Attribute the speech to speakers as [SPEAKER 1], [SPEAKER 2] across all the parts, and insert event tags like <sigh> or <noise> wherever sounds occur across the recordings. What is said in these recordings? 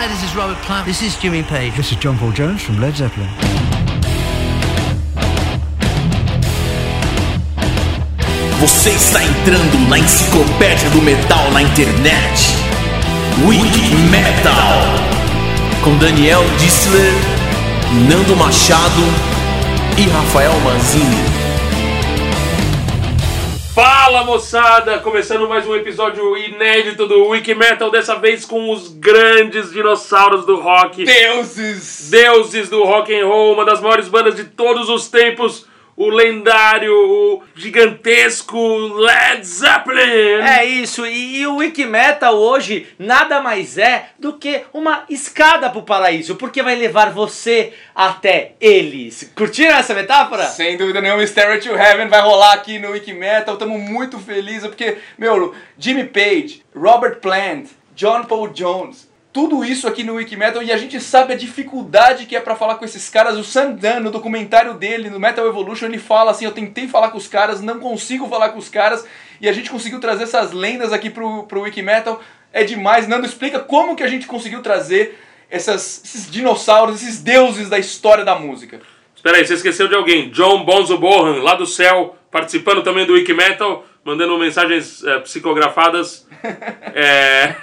[SPEAKER 1] Hi, this is Robert Plant. This is Jimmy Page.
[SPEAKER 2] This is John Paul Jones from Led Zeppelin.
[SPEAKER 3] Você está entrando na enciclopédia do metal na internet. Wiki Metal. Com Daniel Dissler, Nando Machado e Rafael Manzini.
[SPEAKER 4] Fala moçada! Começando mais um episódio inédito do Wiki Metal, dessa vez com os grandes dinossauros do rock.
[SPEAKER 5] Deuses!
[SPEAKER 4] Deuses do rock and roll, uma das maiores bandas de todos os tempos, o lendário, o gigantesco Led Zeppelin!
[SPEAKER 6] É isso, e, e o Wikimetal hoje nada mais é do que uma escada pro paraíso, porque vai levar você até eles. Curtiram essa metáfora?
[SPEAKER 5] Sem dúvida nenhuma, Stairway to Heaven vai rolar aqui no Wikimetal. Estamos muito felizes porque, meu, Jimmy Page, Robert Plant, John Paul Jones, tudo isso aqui no Wikimetal e a gente sabe a dificuldade que é para falar com esses caras. O Sandan, no documentário dele, no Metal Evolution, ele fala assim: Eu tentei falar com os caras, não consigo falar com os caras, e a gente conseguiu trazer essas lendas aqui pro, pro Wikimetal. É demais. Nando, explica como que a gente conseguiu trazer essas, esses dinossauros, esses deuses da história da música.
[SPEAKER 4] Espera aí, você esqueceu de alguém. John Bonzo Bohan, lá do céu, participando também do Wiki Metal, mandando mensagens <laughs> é, psicografadas. <laughs> é...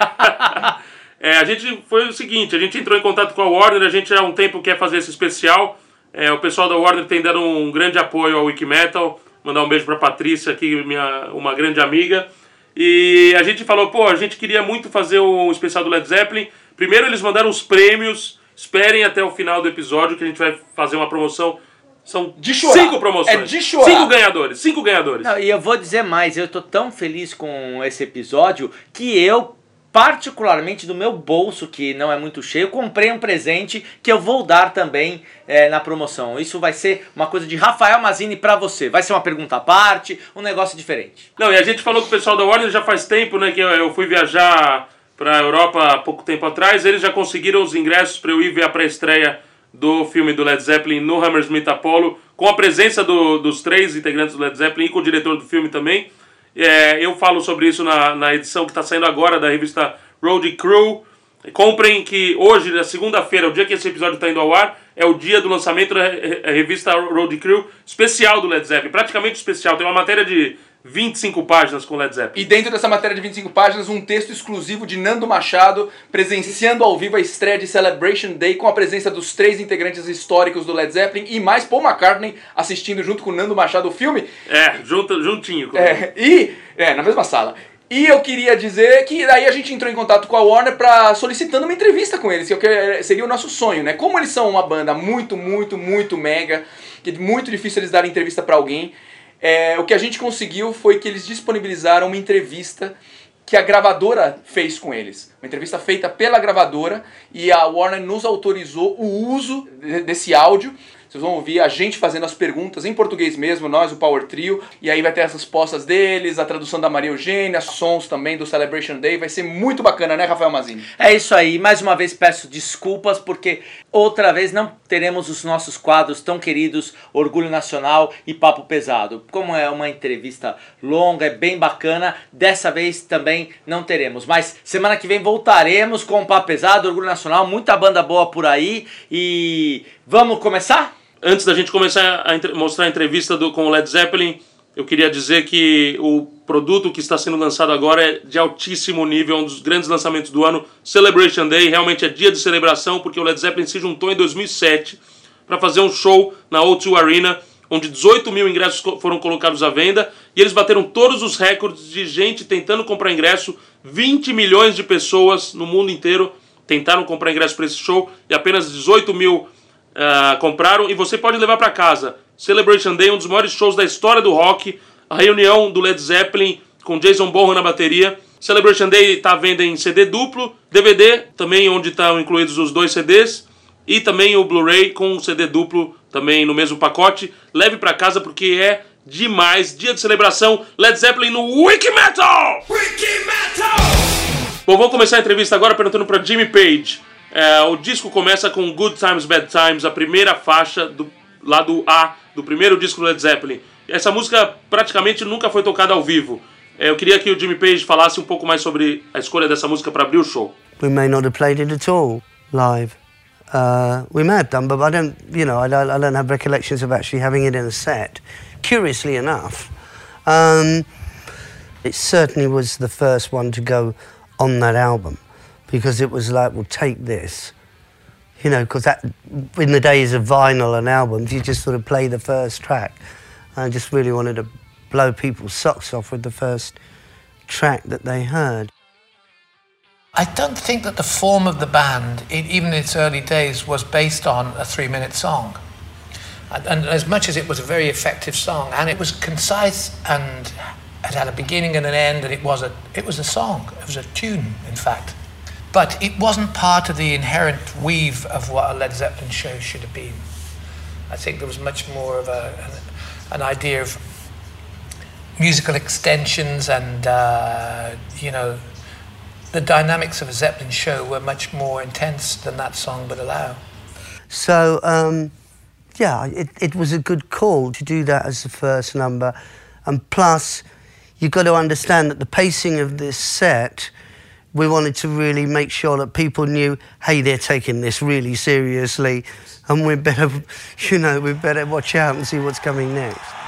[SPEAKER 4] é, a gente foi o seguinte, a gente entrou em contato com a Warner, a gente há um tempo quer fazer esse especial. É, o pessoal da Warner tem dado um grande apoio ao Wiki Metal. Mandar um beijo pra Patrícia aqui, minha, uma grande amiga. E a gente falou, pô, a gente queria muito fazer um especial do Led Zeppelin. Primeiro eles mandaram os prêmios. Esperem até o final do episódio que a gente vai fazer uma promoção. São
[SPEAKER 5] De chorar.
[SPEAKER 4] cinco promoções.
[SPEAKER 5] É de chorar.
[SPEAKER 4] Cinco ganhadores. Cinco ganhadores.
[SPEAKER 6] Não, e eu vou dizer mais, eu tô tão feliz com esse episódio que eu, particularmente do meu bolso, que não é muito cheio, comprei um presente que eu vou dar também é, na promoção. Isso vai ser uma coisa de Rafael Mazini pra você. Vai ser uma pergunta à parte, um negócio diferente.
[SPEAKER 4] Não, e a gente falou com o pessoal da Warner já faz tempo, né? Que eu, fui viajar pra Europa há pouco tempo atrás. Eles já conseguiram os ingressos pra eu ir ver a pré-estreia do filme do Led Zeppelin no Hammersmith Apollo, com a presença do- dos três integrantes do Led Zeppelin e com o diretor do filme também. É, eu falo sobre isso na, na edição que está saindo agora da revista Road Crew. Comprem que hoje, na segunda-feira, o dia que esse episódio está indo ao ar, é o dia do lançamento da re- revista Road Crew especial do Led Zeppelin, praticamente especial. Tem uma matéria de 25 páginas com Led Zeppelin.
[SPEAKER 5] E dentro dessa matéria de 25 páginas, um texto exclusivo de Nando Machado, presenciando ao vivo a estreia de Celebration Day, com a presença dos três integrantes históricos do Led Zeppelin e mais Paul McCartney assistindo junto com Nando Machado o filme.
[SPEAKER 4] É, junto, juntinho. com-
[SPEAKER 5] É, e, é, na mesma sala. E eu queria dizer que daí a gente entrou em contato com a Warner para solicitando uma entrevista com eles, que é que seria o nosso sonho, né? Como eles são uma banda muito, muito, muito mega, que é muito difícil eles darem entrevista para alguém, é, o que a gente conseguiu foi que eles disponibilizaram uma entrevista que a gravadora fez com eles. Uma entrevista feita pela gravadora e a Warner nos autorizou o uso de- desse áudio. Vocês vão ouvir a gente fazendo as perguntas em português mesmo, nós, o Power Trio. E aí vai ter as respostas deles, a tradução da Maria Eugênia, sons também do Celebration Day. Vai ser muito bacana, né, Rafael Mazini?
[SPEAKER 6] É isso aí, mais uma vez peço desculpas porque outra vez não teremos os nossos quadros tão queridos Orgulho Nacional e Papo Pesado. Como é uma entrevista longa, é bem bacana, dessa vez também não teremos. Mas semana que vem voltaremos com o Papo Pesado, Orgulho Nacional, muita banda boa por aí e vamos começar?
[SPEAKER 4] Antes da gente começar a mostrar a entrevista do, com o Led Zeppelin, eu queria dizer que o produto que está sendo lançado agora é de altíssimo nível, um dos grandes lançamentos do ano, Celebration Day. Realmente é dia de celebração, porque o Led Zeppelin se juntou em 2007 para fazer um show na O2 Arena, onde 18 mil ingressos foram colocados à venda, e eles bateram todos os recordes de gente tentando comprar ingresso. 20 milhões de pessoas no mundo inteiro tentaram comprar ingresso para esse show, e apenas 18 mil ah, compraram e você pode levar para casa. Celebration Day, um dos maiores shows da história do rock, a reunião do Led Zeppelin com Jason Bonham na bateria. Celebration Day está à venda em CD duplo, DVD, também onde estão incluídos os dois CDs, e também o Blu-ray com um CD duplo também no mesmo pacote. Leve para casa porque é demais. Dia de celebração, Led Zeppelin no Wiki Metal! Bom, vamos começar a entrevista agora perguntando para Jimmy Page. É, o disco começa com Good Times, Bad Times, a primeira faixa do lado A do primeiro disco do Led Zeppelin. Essa música praticamente nunca foi tocada ao vivo. É, eu queria que o Jimmy Page falasse um pouco mais sobre a escolha dessa música para abrir o show.
[SPEAKER 7] we may not have played it at all live. Uh, we may have done, but I don't, you know, I don't, I don't have recollections of actually having it in a set. Curiously enough, um, it certainly was the first one to go on that album because it was like, well, take this. You know, because that in the days of vinyl and albums, you just sort of play the first track. I just really wanted to blow people's socks off with the first track that they heard.
[SPEAKER 8] I don't think that the form of the band, even in its early days, was based on a three minute song. And, and as much as it was a very effective song, and it was concise and it had a beginning and an end, and it was a, it was a song, it was a tune, in fact. But it wasn't part of the inherent weave of what a Led Zeppelin show should have been. I think there was much more of a, an, idea of musical extensions and, uh, you know, the dynamics of a Zeppelin show were much more intense than that song would allow.
[SPEAKER 7] So, um, yeah, it, it was a good call to do that as the first number. And plus, you've got to understand that the pacing of this set, we wanted to really make sure that people knew, hey, they're taking this really seriously, and we better, <laughs> you know, we better watch out and see what's coming next.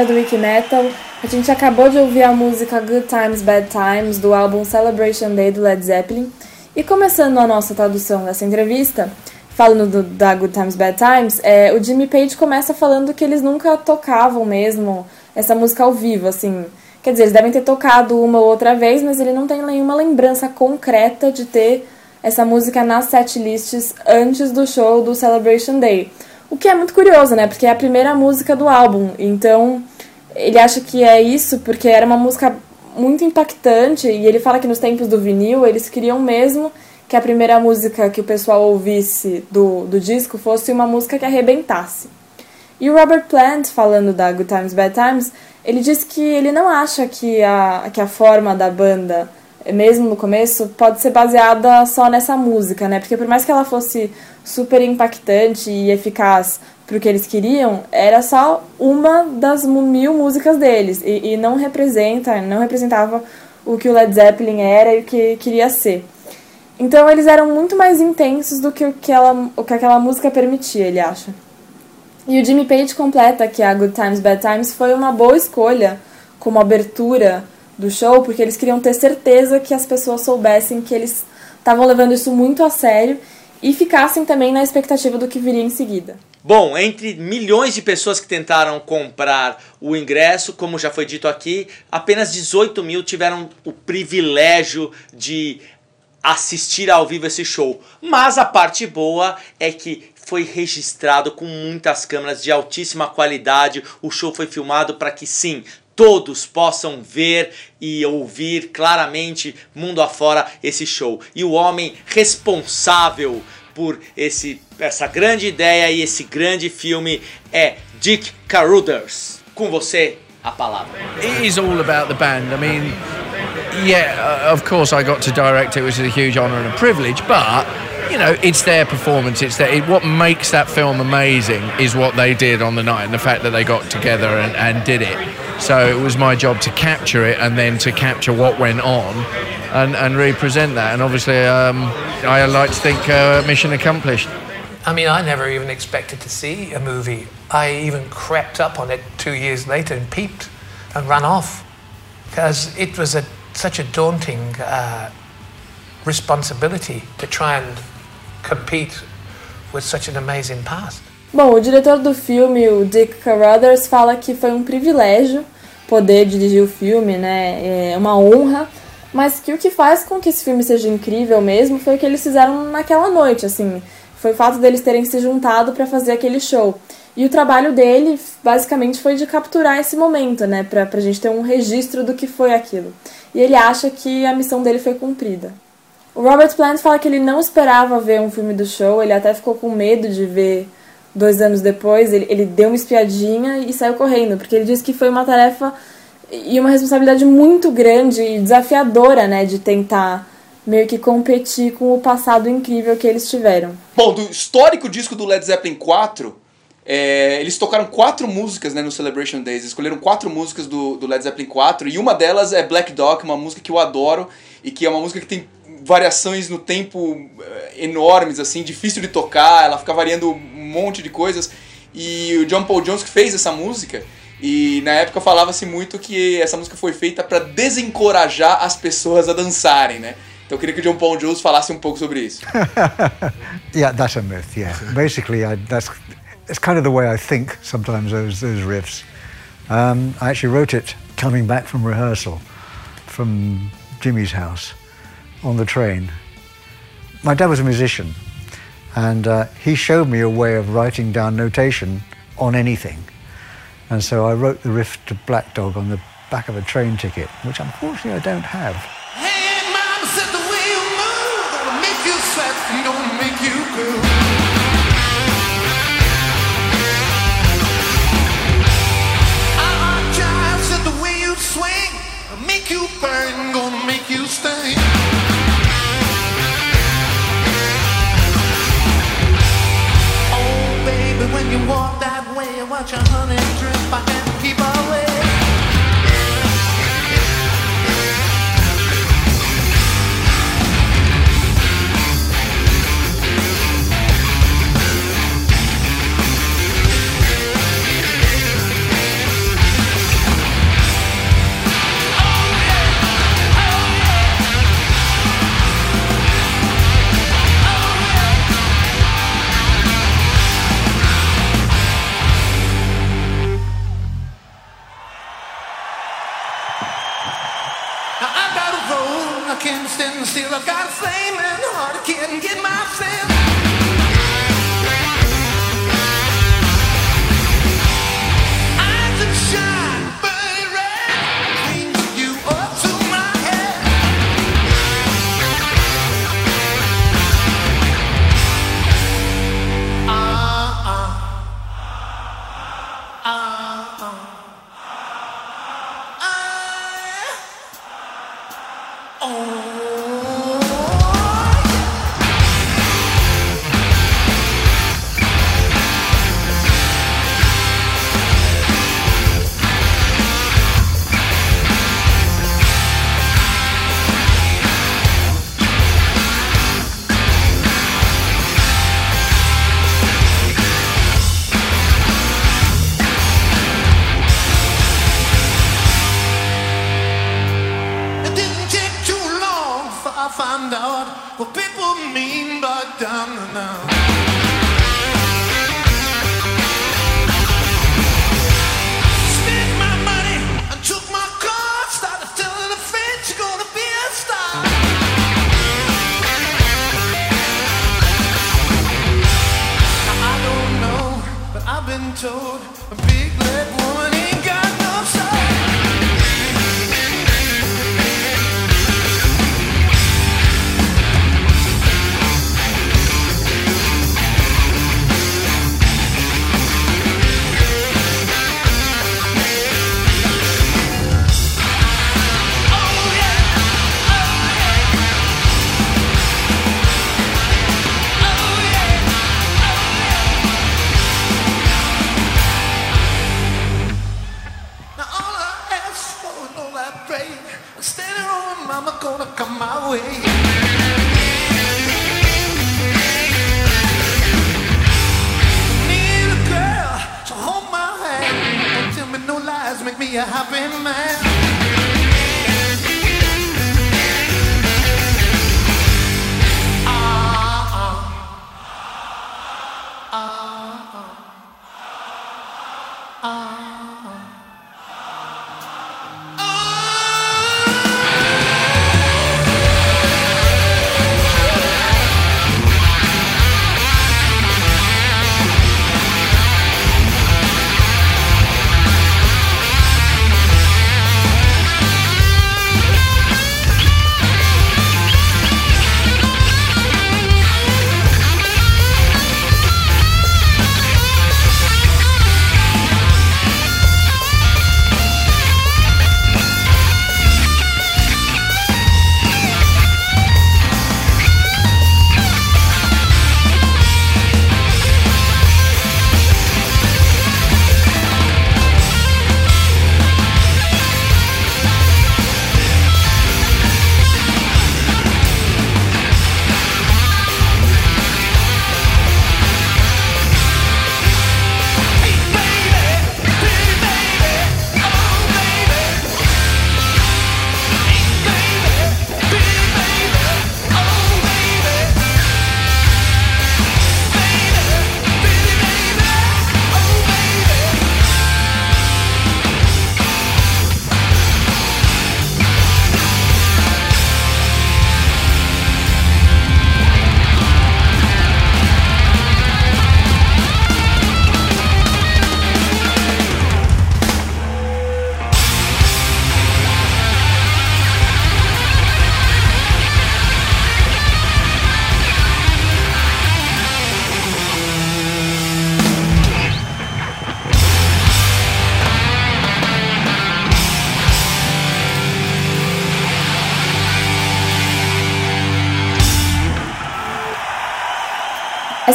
[SPEAKER 9] Galera do Wiki Metal, a gente acabou de ouvir a música Good Times Bad Times do álbum Celebration Day do Led Zeppelin. E começando a nossa tradução dessa entrevista, falando do- da Good Times Bad Times, é, o Jimmy Page começa falando que eles nunca tocavam mesmo essa música ao vivo, assim. Quer dizer, eles devem ter tocado uma ou outra vez, mas ele não tem nenhuma lembrança concreta de ter essa música nas setlists antes do show do Celebration Day. O que é muito curioso, né? Porque é a primeira música do álbum. Então, ele acha que é isso porque era uma música muito impactante. E ele fala que nos tempos do vinil, eles queriam mesmo que a primeira música que o pessoal ouvisse do, do disco fosse uma música que arrebentasse. E o Robert Plant, falando da Good Times, Bad Times, ele disse que ele não acha que a, que a forma da banda, mesmo no começo, pode ser baseada só nessa música, né? Porque por mais que ela fosse super impactante e eficaz para o que eles queriam, era só uma das mil músicas deles e, e não representa, não representava o que o Led Zeppelin era e o que queria ser. Então eles eram muito mais intensos do que o que, ela, o que aquela música permitia, ele acha. E o Jimmy Page completa que a Good Times, Bad Times foi uma boa escolha como abertura do show, porque eles queriam ter certeza que as pessoas soubessem que eles estavam levando isso muito a sério e ficassem também na expectativa do que viria em seguida.
[SPEAKER 6] Bom, entre milhões de pessoas que tentaram comprar o ingresso, como já foi dito aqui, apenas 18 mil tiveram o privilégio de assistir ao vivo esse show. Mas a parte boa é que foi registrado com muitas câmeras de altíssima qualidade. O show foi filmado para que sim, todos possam ver e ouvir claramente mundo afora esse show. E o homem responsável por esse essa grande ideia e esse grande filme é Dick Carruthers. Com você a palavra.
[SPEAKER 10] It is all about the band. I mean, yeah, uh, of course I got to direct it, which is a huge honour and a privilege, but you know, it's their performance. It's their, it, what makes that film amazing is what they did on the night and the fact that they got together and, and did it. So it was my job to capture it and then to capture what went on and, and represent that. And obviously, um, I like to think uh, mission accomplished.
[SPEAKER 8] I mean, I never even expected to see a movie. I even crept up on it two years later and peeped and ran off because it was a, such a daunting uh, responsibility to try and compete with such an amazing past.
[SPEAKER 9] Bom, o diretor do filme, o Dick Carruthers, fala que foi um privilégio poder dirigir o filme, né? É uma honra, mas que o que faz com que esse filme seja incrível mesmo foi o que eles fizeram naquela noite, assim. Foi o fato deles terem se juntado para fazer aquele show. E o trabalho dele, basicamente, foi de capturar esse momento, né? Pra, pra gente ter um registro do que foi aquilo. E ele acha que a missão dele foi cumprida. O Robert Plant fala que ele não esperava ver um filme do show, ele até ficou com medo de ver dois anos depois. Ele, ele deu uma espiadinha e saiu correndo, porque ele disse que foi uma tarefa e uma responsabilidade muito grande e desafiadora, né? De tentar meio que competir com o passado incrível que eles tiveram.
[SPEAKER 5] Bom, do histórico disco do Led Zeppelin 4, é, eles tocaram quatro músicas né, no Celebration Days. Escolheram quatro músicas do, do Led Zeppelin 4 e uma delas é Black Dog, uma música que eu adoro e que é uma música que tem variações no tempo eh, enormes, assim, difícil de tocar, ela fica variando um monte de coisas. E o John Paul Jones que fez essa música, e na época falava-se muito que essa música foi feita para desencorajar as pessoas a dançarem, né? Então eu queria que o John Paul Jones falasse um pouco sobre isso. <laughs>
[SPEAKER 2] yeah, that's a myth. Yeah, basically, I, that's it's kind of the way I think sometimes. Those those riffs. Um, I actually wrote it coming back from rehearsal from Jimmy's house on the train. My dad was a musician, and uh, he showed me a way of writing down notation on anything. And so I wrote the riff to Black Dog on the back of a train ticket, which unfortunately I don't have.
[SPEAKER 7] Burn, gonna make you sting. Baby, when you walk that way, watch your honey drip. I can't keep away. Can't stand still. I've got a flaming heart, I can't get myself.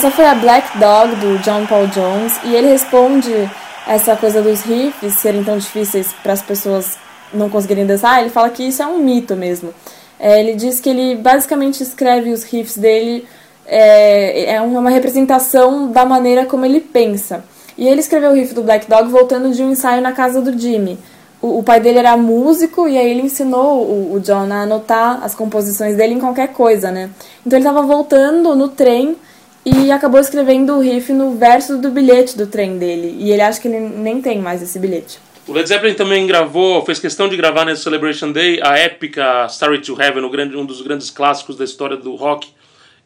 [SPEAKER 9] Essa foi a Black Dog do John Paul Jones e ele responde essa coisa dos riffs serem tão difíceis para as pessoas não conseguirem dançar. Ele fala que isso é um mito mesmo. É, ele diz que ele basicamente escreve os riffs dele é, é uma representação da maneira como ele pensa. E ele escreveu o riff do Black Dog voltando de um ensaio na casa do Jimmy. O, o pai dele era músico e aí ele ensinou o, o John a anotar as composições dele em qualquer coisa, né? Então ele estava voltando no trem e acabou escrevendo o riff no verso do bilhete do trem dele. E ele acha que ele nem tem mais esse bilhete.
[SPEAKER 4] O Led Zeppelin também gravou, fez questão de gravar nesse Celebration Day a épica Starry to Heaven, um dos grandes clássicos da história do rock.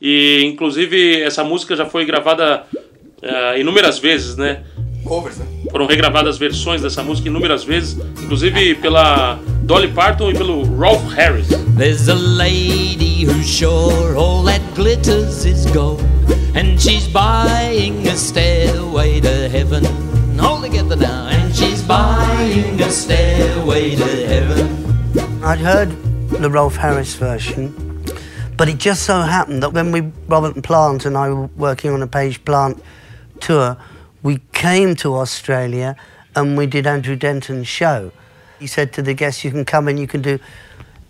[SPEAKER 4] E inclusive essa música já foi gravada uh, inúmeras vezes, né?
[SPEAKER 5] Covers, né?
[SPEAKER 4] Foram regravadas versões dessa música inúmeras vezes, inclusive pela Dolly Parton e pelo Rolf Harris.
[SPEAKER 11] There's a lady who's sure all that glitters is gold, and she's buying a stairway to heaven. All together now, and she's buying a stairway to heaven.
[SPEAKER 1] I'd heard the Rolf Harris version, but it just so happened that when we, Robert Plant and I were working on a Page Plant tour, we came to Australia and we did Andrew Denton's show. He said to the guests, you can come and you can do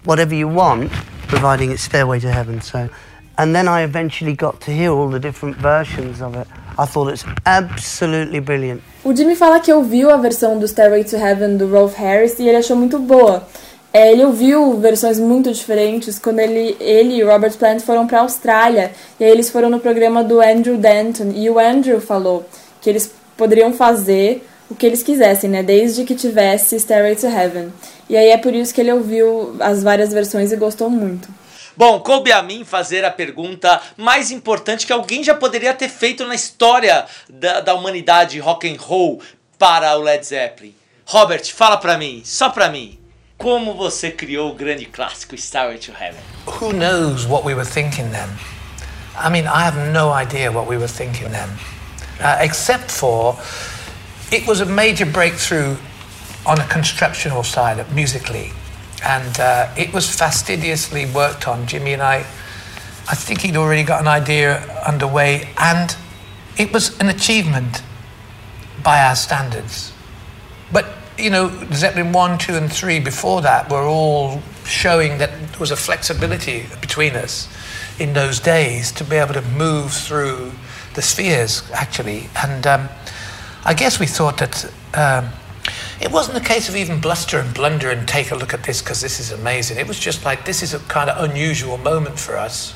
[SPEAKER 1] whatever you want, providing it's Stairway to Heaven. So, and then I eventually got to hear all the different versions of it. I thought it's absolutely brilliant.
[SPEAKER 9] O Jimmy fala que ouviu a versão do Stairway to Heaven do Rolf Harris e ele achou muito boa. é, ele ouviu versões muito diferentes quando ele, ele e Robert Plant foram para a Austrália. E aí eles foram no programa do Andrew Denton. E o Andrew falou que eles poderiam fazer o que eles quisessem, né? Desde que tivesse Stairway to Heaven. E aí é por isso que ele ouviu as várias versões e gostou muito.
[SPEAKER 6] Bom, coube a mim fazer a pergunta mais importante que alguém já poderia ter feito na história da, da humanidade rock and roll para o Led Zeppelin. Robert, fala pra mim, só pra mim, como você criou o grande clássico Stairway to Heaven?
[SPEAKER 7] Who knows what we were thinking then? I mean, I have no idea what we were thinking then, uh, except for it was a major breakthrough on a constructional side, musically, and uh, it was fastidiously worked on. Jimmy and I, I think he'd already got an idea underway, and it was an achievement by our standards. But you know, Zeppelin 1, 2, and 3 before that were all showing that there was a flexibility between us in those days to be able to move through the spheres, actually. And um, I guess we thought that um, it wasn't a case of even bluster and blunder and take a look at this because this is amazing. It was just like, this is a kind of unusual moment for us.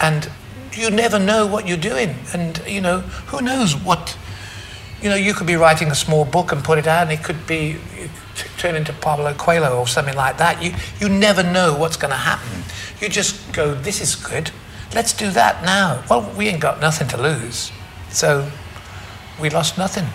[SPEAKER 7] And you never know what you're doing. And, you know, who knows what you know, you could be writing a small book and put it out, and it could be t- turn into Pablo Coelho or something like that. You you never know what's going to happen. You just go, this is good. Let's do that now. Well, we ain't got nothing to lose, so we lost nothing.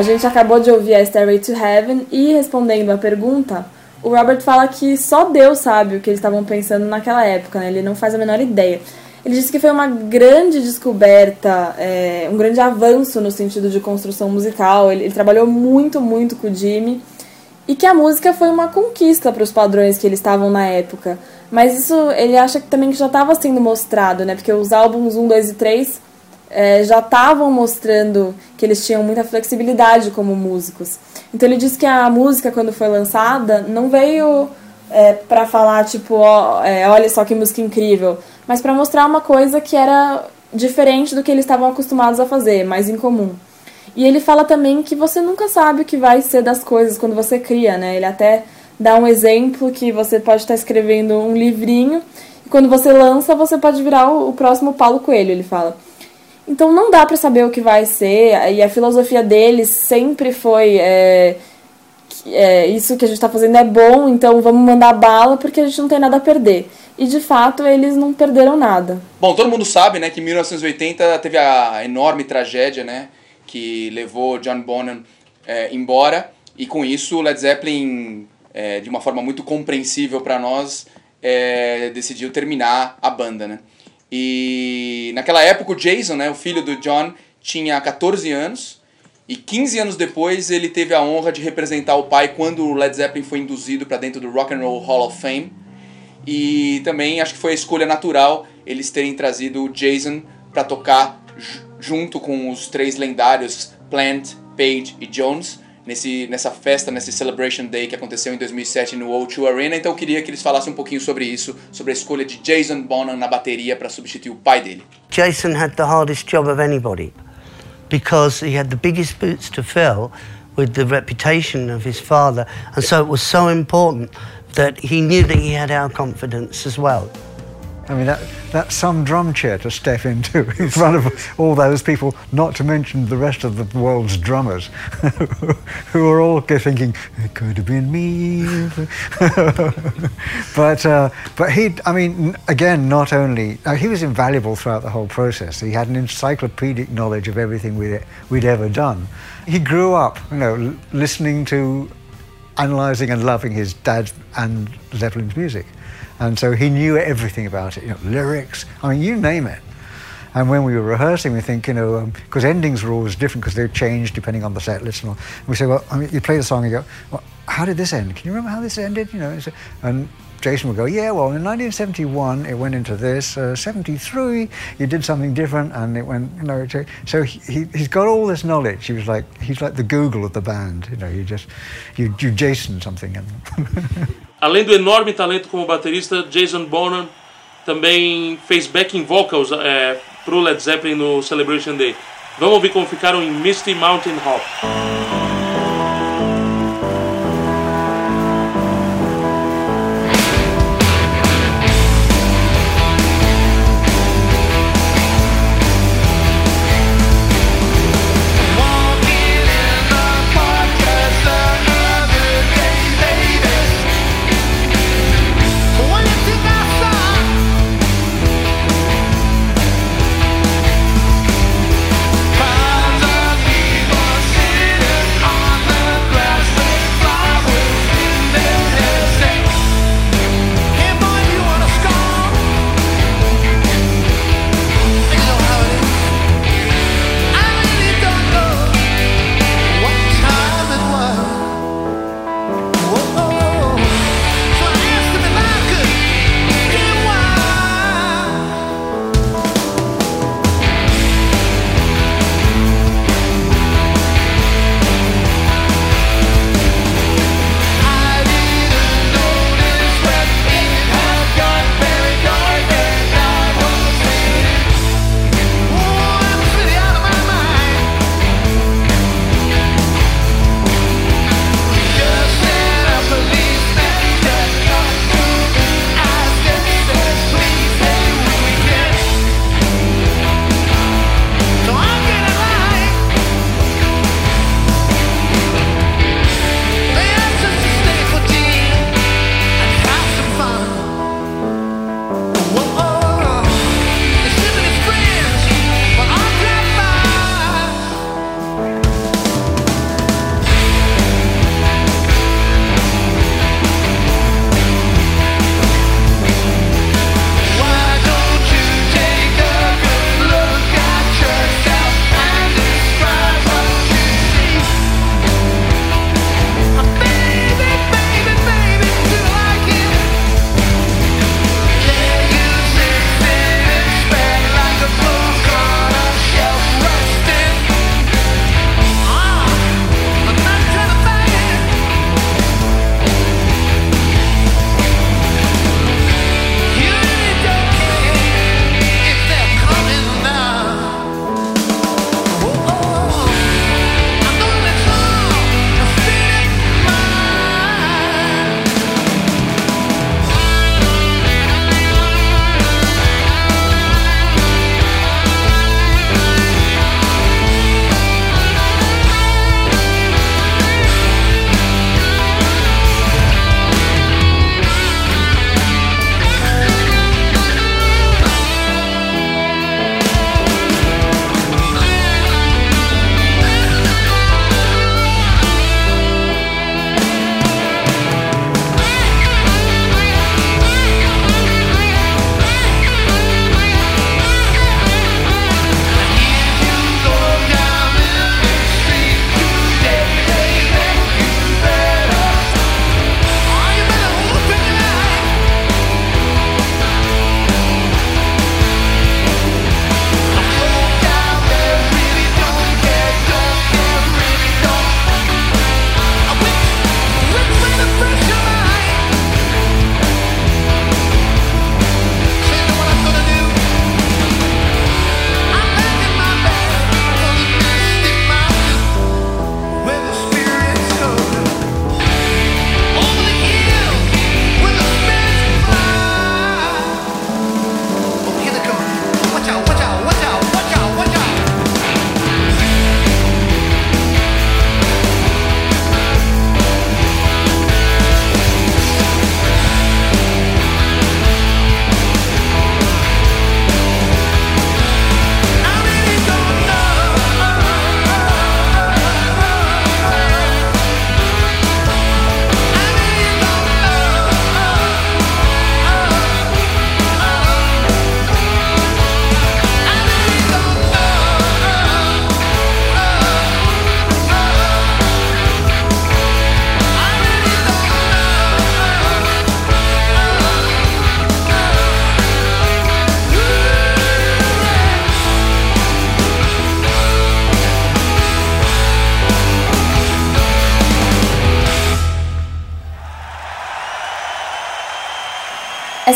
[SPEAKER 12] A
[SPEAKER 9] gente acabou de ouvir a Stairway to Heaven e respondendo a pergunta, o Robert fala que só Deus sabe o que eles estavam pensando naquela época, né? Ele não faz a menor ideia. Ele disse que foi uma grande descoberta, é, um grande avanço no sentido de construção musical. Ele, ele trabalhou muito, muito com o Jimmy e que a música foi uma conquista para os padrões que eles estavam na época. Mas isso ele acha que também que já estava sendo mostrado, né? Porque os álbuns 1, 2 e 3 é, já estavam mostrando que eles tinham muita flexibilidade como músicos. Então ele disse que a música, quando foi lançada, não veio é, para falar, tipo, ó, é, olha só que música incrível, mas para mostrar uma coisa que era diferente do que eles estavam acostumados a fazer, mais incomum. E ele fala também que você nunca sabe o que vai ser das coisas quando você cria, né? Ele até dá um exemplo que você pode estar escrevendo um livrinho e quando você lança, você pode virar o, o próximo Paulo Coelho, ele fala. Então não dá para saber o que vai ser, e a filosofia deles sempre foi é, é, isso que a gente está fazendo é bom, então vamos mandar bala porque a gente não tem nada a perder. E de fato eles não perderam nada.
[SPEAKER 5] Bom, todo mundo sabe, né, que em 1980 teve a enorme tragédia, né, que levou John Bonham é, embora e com isso Led Zeppelin, é, de uma forma muito compreensível para nós, é, decidiu terminar a banda, né. E naquela época o Jason, né, o filho do John, tinha 14 anos e 15 anos depois ele teve a honra de representar o pai quando o Led Zeppelin foi induzido para dentro do Rock and Roll Hall of Fame. E também acho que foi a escolha natural eles terem trazido o Jason para tocar junto com os três lendários Plant, Page e Jones nesse, nessa festa, nesse Celebration Day que aconteceu em 2007 no O2 Arena. Então eu queria que eles falassem um pouquinho sobre isso, sobre a escolha de Jason Bonham na bateria para substituir o pai dele.
[SPEAKER 1] Jason had the hardest job of anybody. because he had the biggest boots to fill with the reputation of his father. And so it was so important that he knew that he had our confidence as well.
[SPEAKER 2] I mean, that, that's some drum chair to step into in front of all those people, not to mention the rest of the world's drummers, <laughs> who are all thinking, it could have been me. <laughs> but, uh, but he, I mean, again, not only, uh, he was invaluable throughout the whole process. He had an encyclopedic knowledge of everything we'd, we'd ever done. He grew up, you know, listening to, analysing and loving his dad and Zeppelin's music. And so he knew everything about it, you know, lyrics, I mean, you name it. And when we were rehearsing, we think, you know, because um, endings were always different because they change depending on the set list and all. And we say, well, I mean, you play the song and you go, well, how did this end? Can you remember how this ended? You know, and Jason would go, yeah, well, in 1971 it went into this. Uh, 73 you did something different, and it went, you know. So he, he's got all this knowledge. He was like, he's like the Google of the band. You know, you just, you, you Jason something. And <laughs>
[SPEAKER 4] Além do enorme talento como baterista, Jason Bonham também fez backing vocals é, pro Led Zeppelin no Celebration Day. Vamos ouvir como ficaram em Misty Mountain Hop.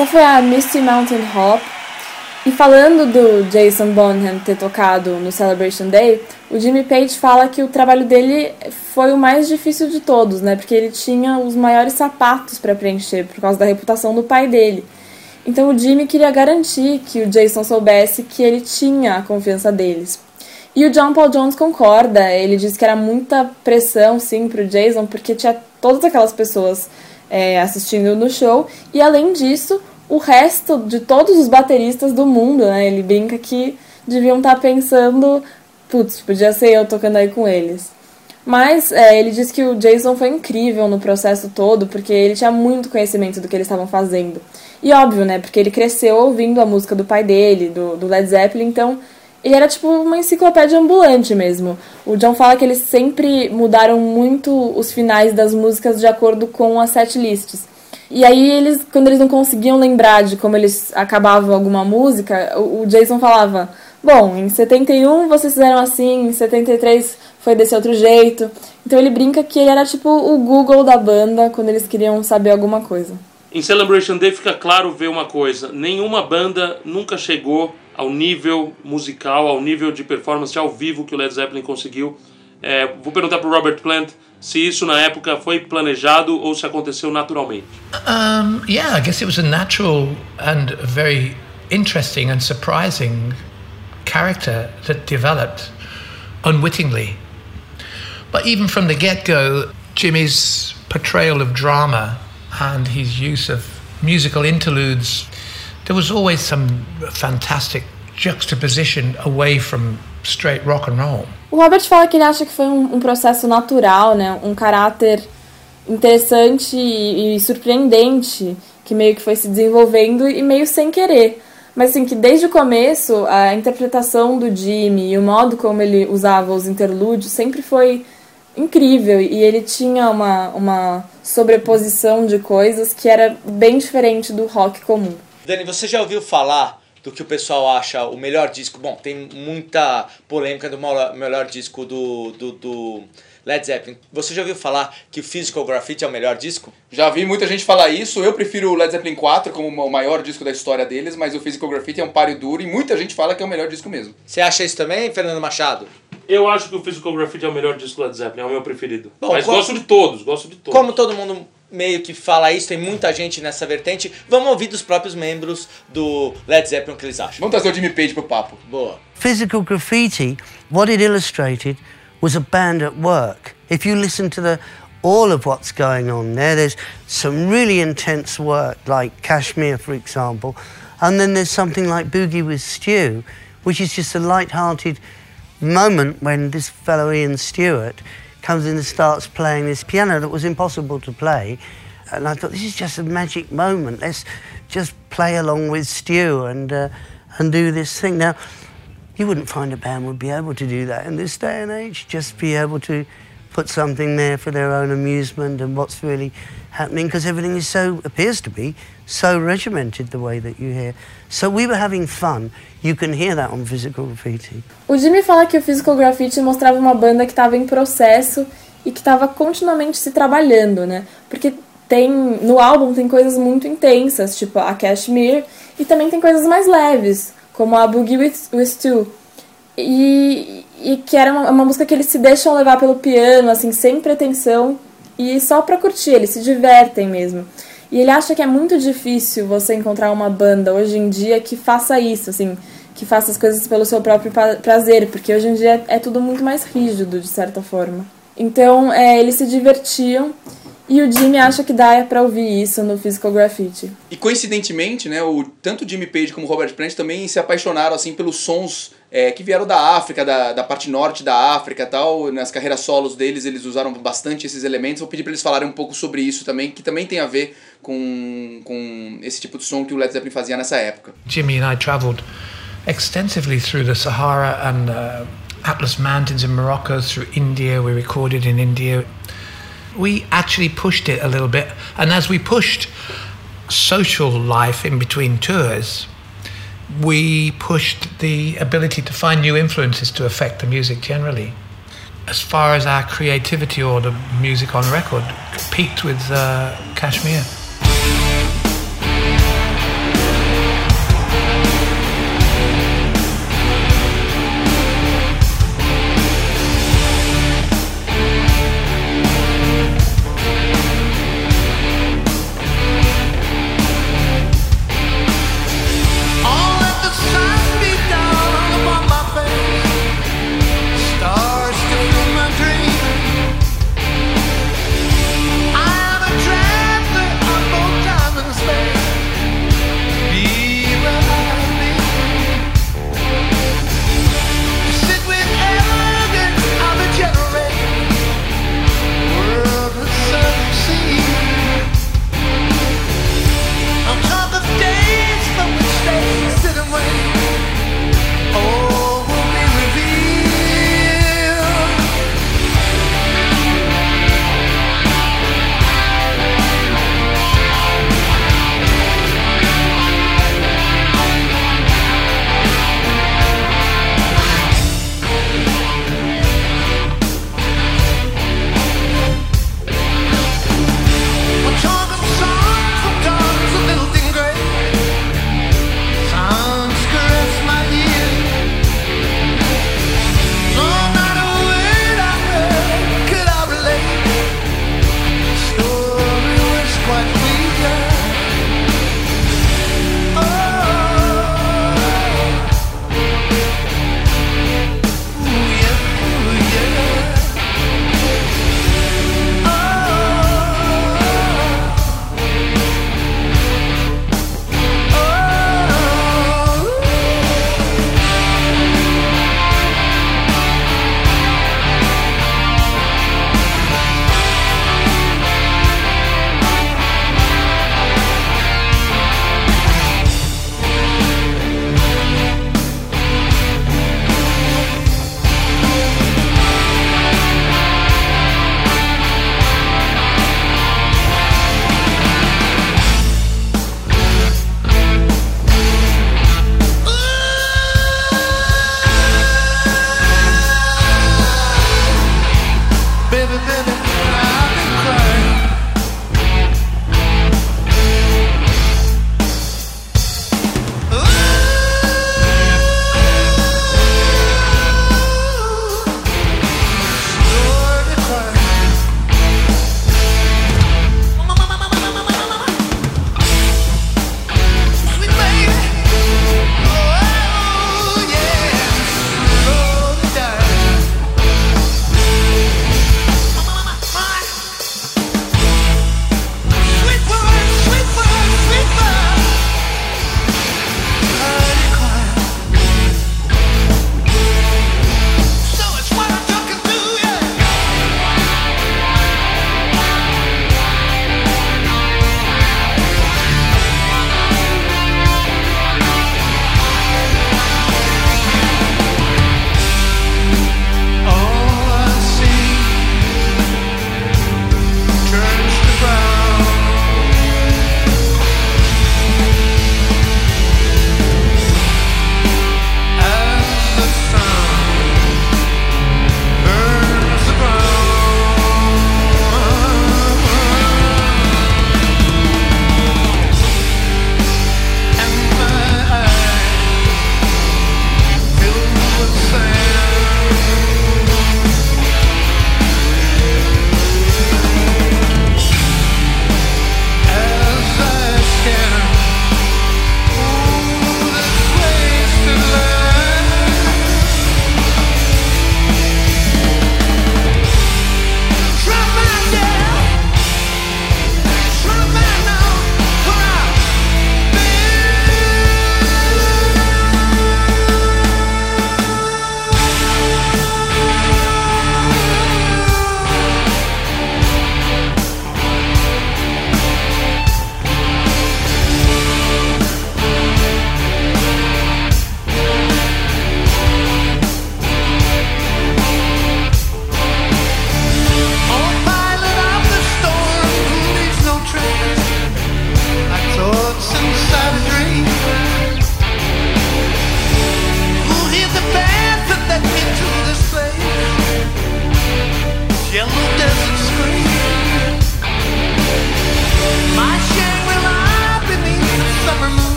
[SPEAKER 9] Essa foi a Misty Mountain Hop. E falando do Jason Bonham ter tocado no Celebration Day, o Jimmy Page fala que o trabalho dele foi o mais difícil de todos, né? Porque ele tinha os maiores sapatos para preencher por causa da reputação do pai dele. Então o Jimmy queria garantir que o Jason soubesse que ele tinha a confiança deles. E o John Paul Jones concorda, ele diz que era muita pressão, sim, pro Jason, porque tinha todas aquelas pessoas é, assistindo no show, e além disso, o resto de todos os bateristas do mundo, né? Ele brinca que deviam estar pensando, putz, podia ser eu tocando aí com eles. Mas é, ele diz que o Jason foi incrível no processo todo, porque ele tinha muito conhecimento do que eles estavam fazendo. E óbvio, né? Porque ele cresceu ouvindo a música do pai dele, do, do Led Zeppelin, então ele era tipo uma enciclopédia ambulante mesmo. O John fala que eles sempre mudaram muito os finais das músicas de acordo com as set lists. E aí eles, quando eles não conseguiam lembrar de como eles acabavam alguma música, o, Jason falava: "Bom, em 71 vocês fizeram assim, em 73 foi desse outro jeito". Então ele brinca que ele era tipo o Google da banda quando eles queriam saber alguma coisa.
[SPEAKER 4] Em Celebration Day fica claro ver uma coisa: nenhuma banda nunca chegou ao nível musical, ao nível de performance ao vivo que o Led Zeppelin conseguiu. É, vou perguntar para o Robert Plant se isso na época foi planejado ou se aconteceu naturalmente.
[SPEAKER 8] Um, yeah, I guess it was a natural and very interesting and surprising character that developed unwittingly. But even from the get go, Jimmy's portrayal of drama and his use of musical interludes, there was always some fantastic juxtaposition away from straight rock and roll.
[SPEAKER 9] O Robert fala que ele acha que foi um, um processo natural, né? Um caráter interessante e, e surpreendente que meio que foi se desenvolvendo e meio sem querer. Mas assim, que desde o começo a interpretação do Jimmy e o modo como ele usava os interlúdios sempre foi incrível e ele tinha uma, uma sobreposição de coisas que era bem diferente do rock comum.
[SPEAKER 6] Dani, você já ouviu falar do que o pessoal acha o melhor disco? Bom, tem muita polêmica do melhor disco do, do, do Led Zeppelin. Você já ouviu falar que o Physical Graffiti é o melhor disco?
[SPEAKER 5] Já vi muita gente falar isso. Eu prefiro o Led Zeppelin 4 como o maior disco da história deles, mas o Physical Graffiti é um páreo duro e muita gente fala que é o melhor disco mesmo.
[SPEAKER 6] Você acha isso também, Fernando Machado?
[SPEAKER 4] Eu acho que o Physical Graffiti é o melhor disco do Led Zeppelin, é o meu preferido.
[SPEAKER 6] Bom,
[SPEAKER 4] Mas gosto de todos, gosto de todos.
[SPEAKER 6] Como todo mundo meio que fala isso, tem muita gente nessa vertente, vamos ouvir dos próprios membros do Led Zeppelin o que eles acham.
[SPEAKER 5] Vamos trazer o Jimmy Page pro papo.
[SPEAKER 6] Boa.
[SPEAKER 1] Physical graffiti, what it illustrated was a band at work. If you listen to the all of what's going on there, there's some really intense work, like Kashmir, for example, and then there's something like Boogie with Stew, which is just a light-hearted moment when this fellow Ian Stewart comes in and starts playing this piano that was impossible to play. And I thought, this is just a magic moment. Let's just play along with Stew and, uh, and do this thing. Now, you wouldn't find a band would be able to do that in this day and age, just be able to put something there for their own amusement and what's really happening, because everything is so, appears to be, so regimented the way that you hear. So we were having fun. You can hear that on Physical Graffiti.
[SPEAKER 9] O Jimmy fala que o Physical Graffiti mostrava uma banda que estava em processo e que estava continuamente se trabalhando, né? Porque tem no álbum tem coisas muito intensas, tipo a Kashmir, e também tem coisas mais leves, como a Boogie with, with Stu. E, e que era uma, uma música que eles se deixam levar pelo piano, assim, sem pretensão e só pra curtir, eles se divertem mesmo. E ele acha que é muito difícil você encontrar uma banda hoje em dia que faça isso, assim, que faça as coisas pelo seu próprio prazer, porque hoje em dia é tudo muito mais rígido, de certa forma. Então, é, eles se divertiam e o Jimmy acha que dá pra ouvir isso no Physical Graffiti.
[SPEAKER 5] E coincidentemente, né, o, tanto o Jimmy Page como o Robert Plant também se apaixonaram assim pelos sons é, que vieram da África, da, da parte norte da África e tal. Nas carreiras solos deles, eles usaram bastante esses elementos. Vou pedir para eles falarem um pouco sobre isso também, que também tem a ver com, com esse tipo de som que o Led Zeppelin fazia nessa época.
[SPEAKER 8] Jimmy and I travelled extensively through the Sahara and uh, Atlas Mountains in Morocco, through India. We recorded in India. We actually pushed it a little bit, and as we pushed social life in between tours, we pushed the ability to find new influences to affect the music generally. As far as our creativity or the music on record, peaked with uh, Kashmir.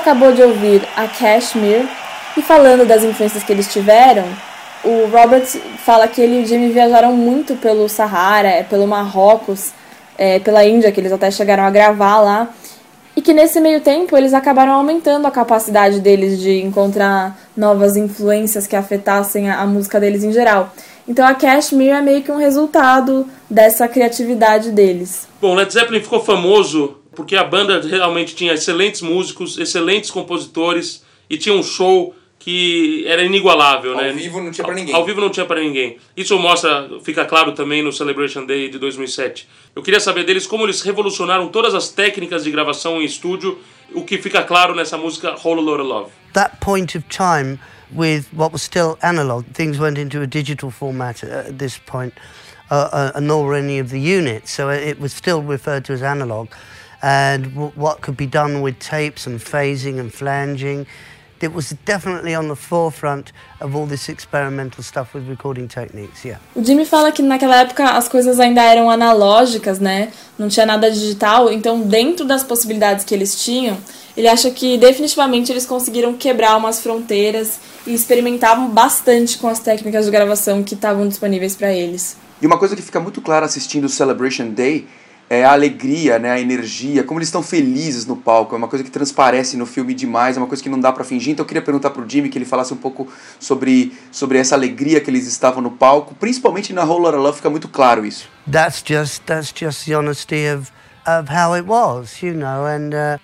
[SPEAKER 9] Acabou de ouvir a Kashmir e falando das influências que eles tiveram, o Robert fala que ele e o Jimmy viajaram muito pelo Sahara, pelo Marrocos, é, pela Índia, que eles até chegaram a gravar lá. E que nesse meio tempo eles acabaram aumentando a capacidade deles de encontrar novas influências que afetassem a, a música deles em geral. Então a Kashmir é meio que um resultado dessa criatividade deles.
[SPEAKER 4] Bom, Led Zeppelin ficou famoso porque a banda realmente tinha excelentes músicos, excelentes compositores e tinha um show que era inigualável,
[SPEAKER 5] Ao
[SPEAKER 4] né?
[SPEAKER 5] vivo não tinha pra ninguém.
[SPEAKER 4] Ao vivo não tinha para ninguém. Isso mostra, fica claro também no Celebration Day de 2007. Eu queria saber deles como eles revolucionaram todas as técnicas de gravação em estúdio, o que fica claro nessa música Whole Lotta Love.
[SPEAKER 1] that point of time with what was still analog, things went into a digital format at this point, uh, uh, nor any of the units. So it was still referred to as analog. And w- what could be done with tapes and phasing and flanging, it was definitely on the forefront of all this experimental stuff with recording techniques, yeah.
[SPEAKER 9] O Jimmy fala que naquela época as coisas ainda eram analógicas, né? Não tinha nada digital, então dentro das possibilidades que eles tinham, ele acha que definitivamente eles conseguiram quebrar umas fronteiras e experimentavam bastante com as técnicas de gravação que estavam disponíveis para eles.
[SPEAKER 5] E uma coisa que fica muito clara assistindo o Celebration Day é a alegria, né, a energia, como eles estão felizes no palco. É uma coisa que transparece no filme demais, é uma coisa que não dá pra fingir. Então eu queria perguntar pro Jimmy que ele falasse um pouco sobre, sobre essa alegria que eles estavam no palco, principalmente na Whole Lotta Love fica muito claro isso.
[SPEAKER 1] that's just that's just the honesty of of how it was, you know. And uh,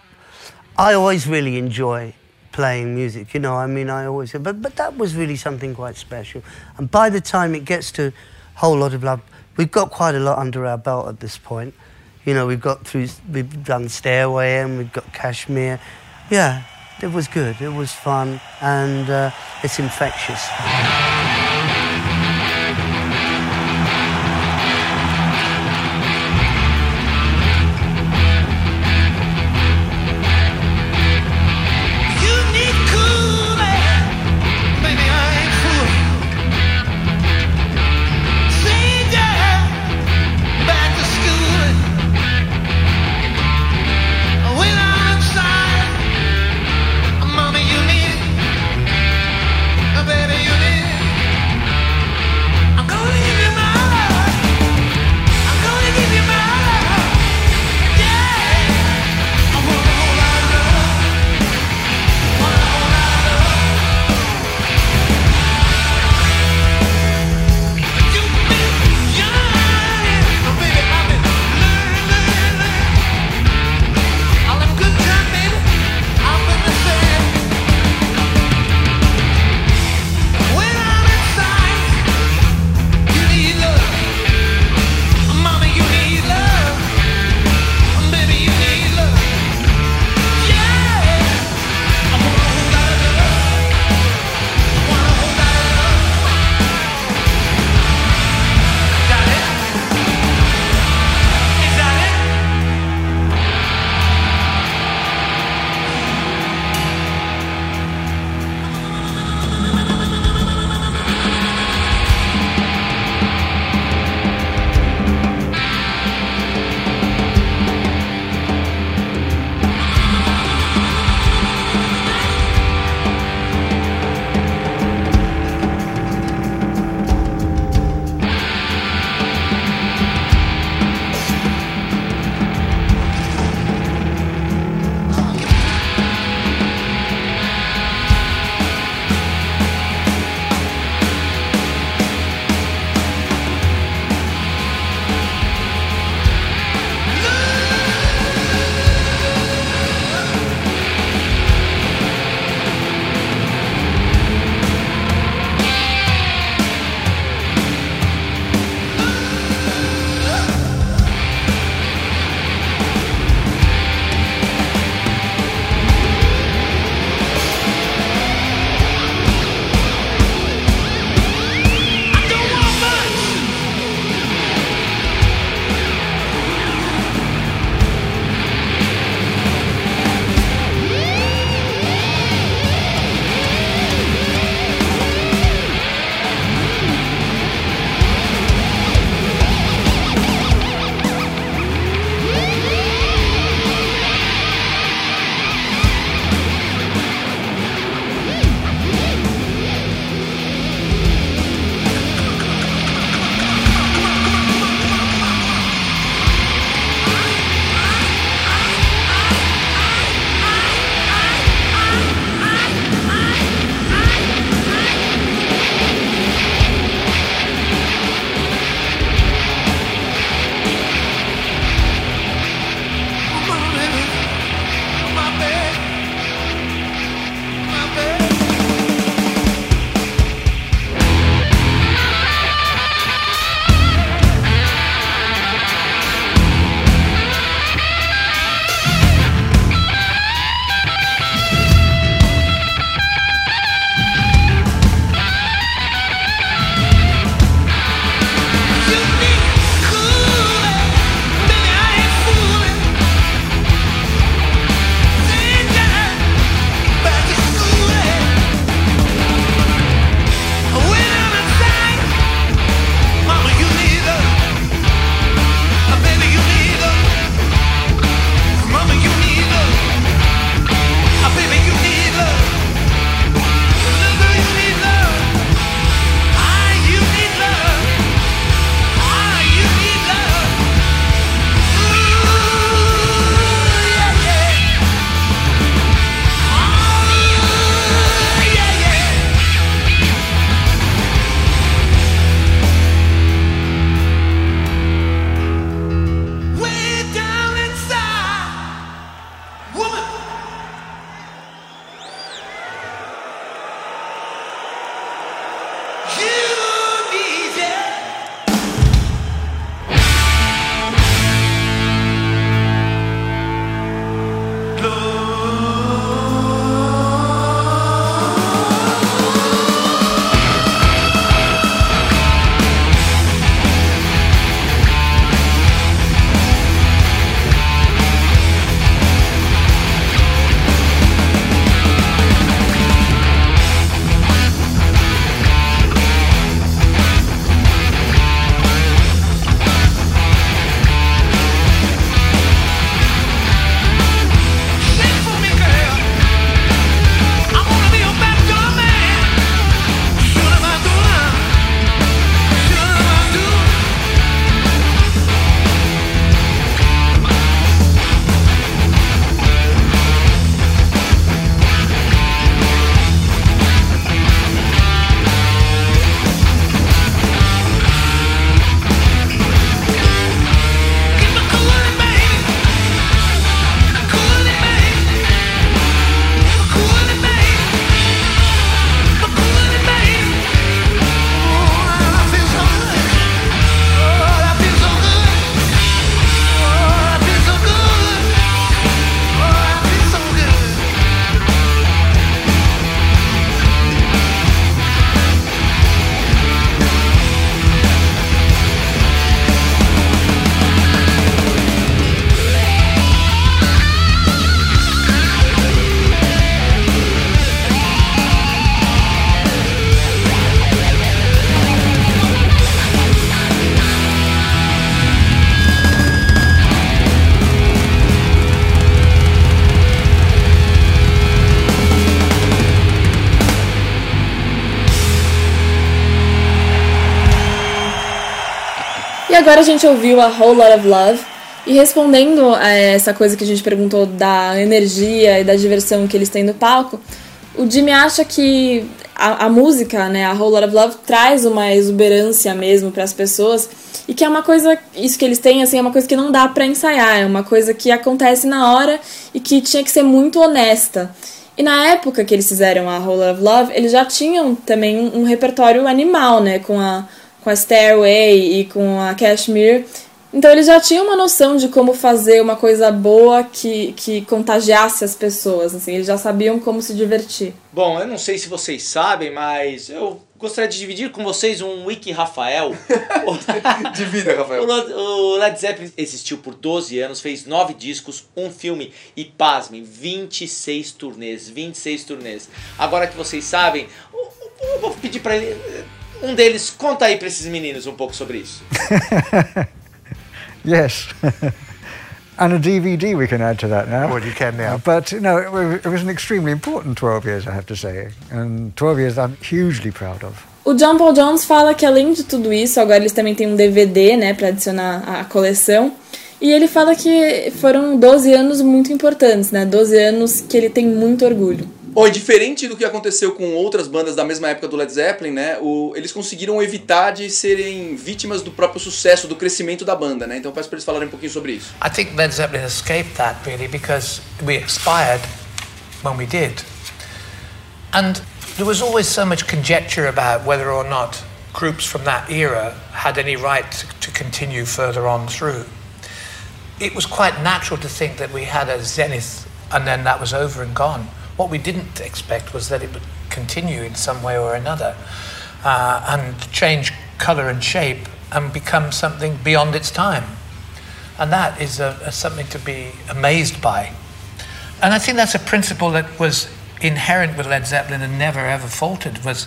[SPEAKER 1] I always really enjoy playing music, you know. I mean, I always, but but that was really something quite special. And by the time it gets to whole lot of love, we've got quite a lot under our belt at this point. You know, we've got through, we've done Stairway and we've got Kashmir. Yeah, it was good. It was fun and uh, it's infectious.
[SPEAKER 9] Agora a gente ouviu a Whole Lot of Love. E respondendo a essa coisa que a gente perguntou da energia e da diversão que eles têm no palco, o Jimmy acha que a, a música, né, a Whole Lot of Love, traz uma exuberância mesmo para as pessoas e que é uma coisa, isso que eles têm, assim, é uma coisa que não dá para ensaiar, é uma coisa que acontece na hora e que tinha que ser muito honesta. E na época que eles fizeram a Whole Lot of Love, eles já tinham também um, um repertório animal, né, com a, com a Stairway e com a Cashmere. Então eles já tinham uma noção de como fazer uma coisa boa que, que contagiasse as pessoas, assim, eles já sabiam como se divertir.
[SPEAKER 6] Bom, eu não sei se vocês sabem, mas eu gostaria de dividir com vocês um Wiki Rafael. <laughs>
[SPEAKER 5] Divida, Rafael.
[SPEAKER 6] O Led- Zeppelin existiu por 12 anos, fez 9 discos, um filme e, pasmem, 26 turnês. 26 turnês. Agora que vocês sabem, eu- eu vou pedir pra ele. Um deles, conta aí pra esses meninos um pouco sobre isso. <laughs>
[SPEAKER 2] Yes. <laughs> and a DVD we can add to that now.
[SPEAKER 13] Well, you can now.
[SPEAKER 2] Uh, but no, it wa- it was an extremely important 12 years, I have to say. And 12 years I'm hugely proud of.
[SPEAKER 9] O John Paul Jones fala que além de tudo isso, agora eles também têm um DVD, né, para adicionar à coleção. E ele fala que foram 12 anos muito importantes, né? 12 anos que ele tem muito orgulho.
[SPEAKER 5] Bom, e diferente do que aconteceu com outras bandas da mesma época do Led Zeppelin, né? O, eles conseguiram evitar de serem vítimas do próprio sucesso, do crescimento da banda, né? Então peço para eles falarem um pouquinho sobre isso.
[SPEAKER 8] I think Led Zeppelin escaped that really because we expired when we did. And there was always so much conjecture about whether or not groups from that era had any right to continue further on through. It was quite natural to think that we had a zenith and then that was over and gone. What we didn't expect was that it would continue in some way or another uh, and change colour and shape and become something beyond its time. And that is a, a something to be amazed by. And I think that's a principle that was inherent with Led Zeppelin and never ever faltered was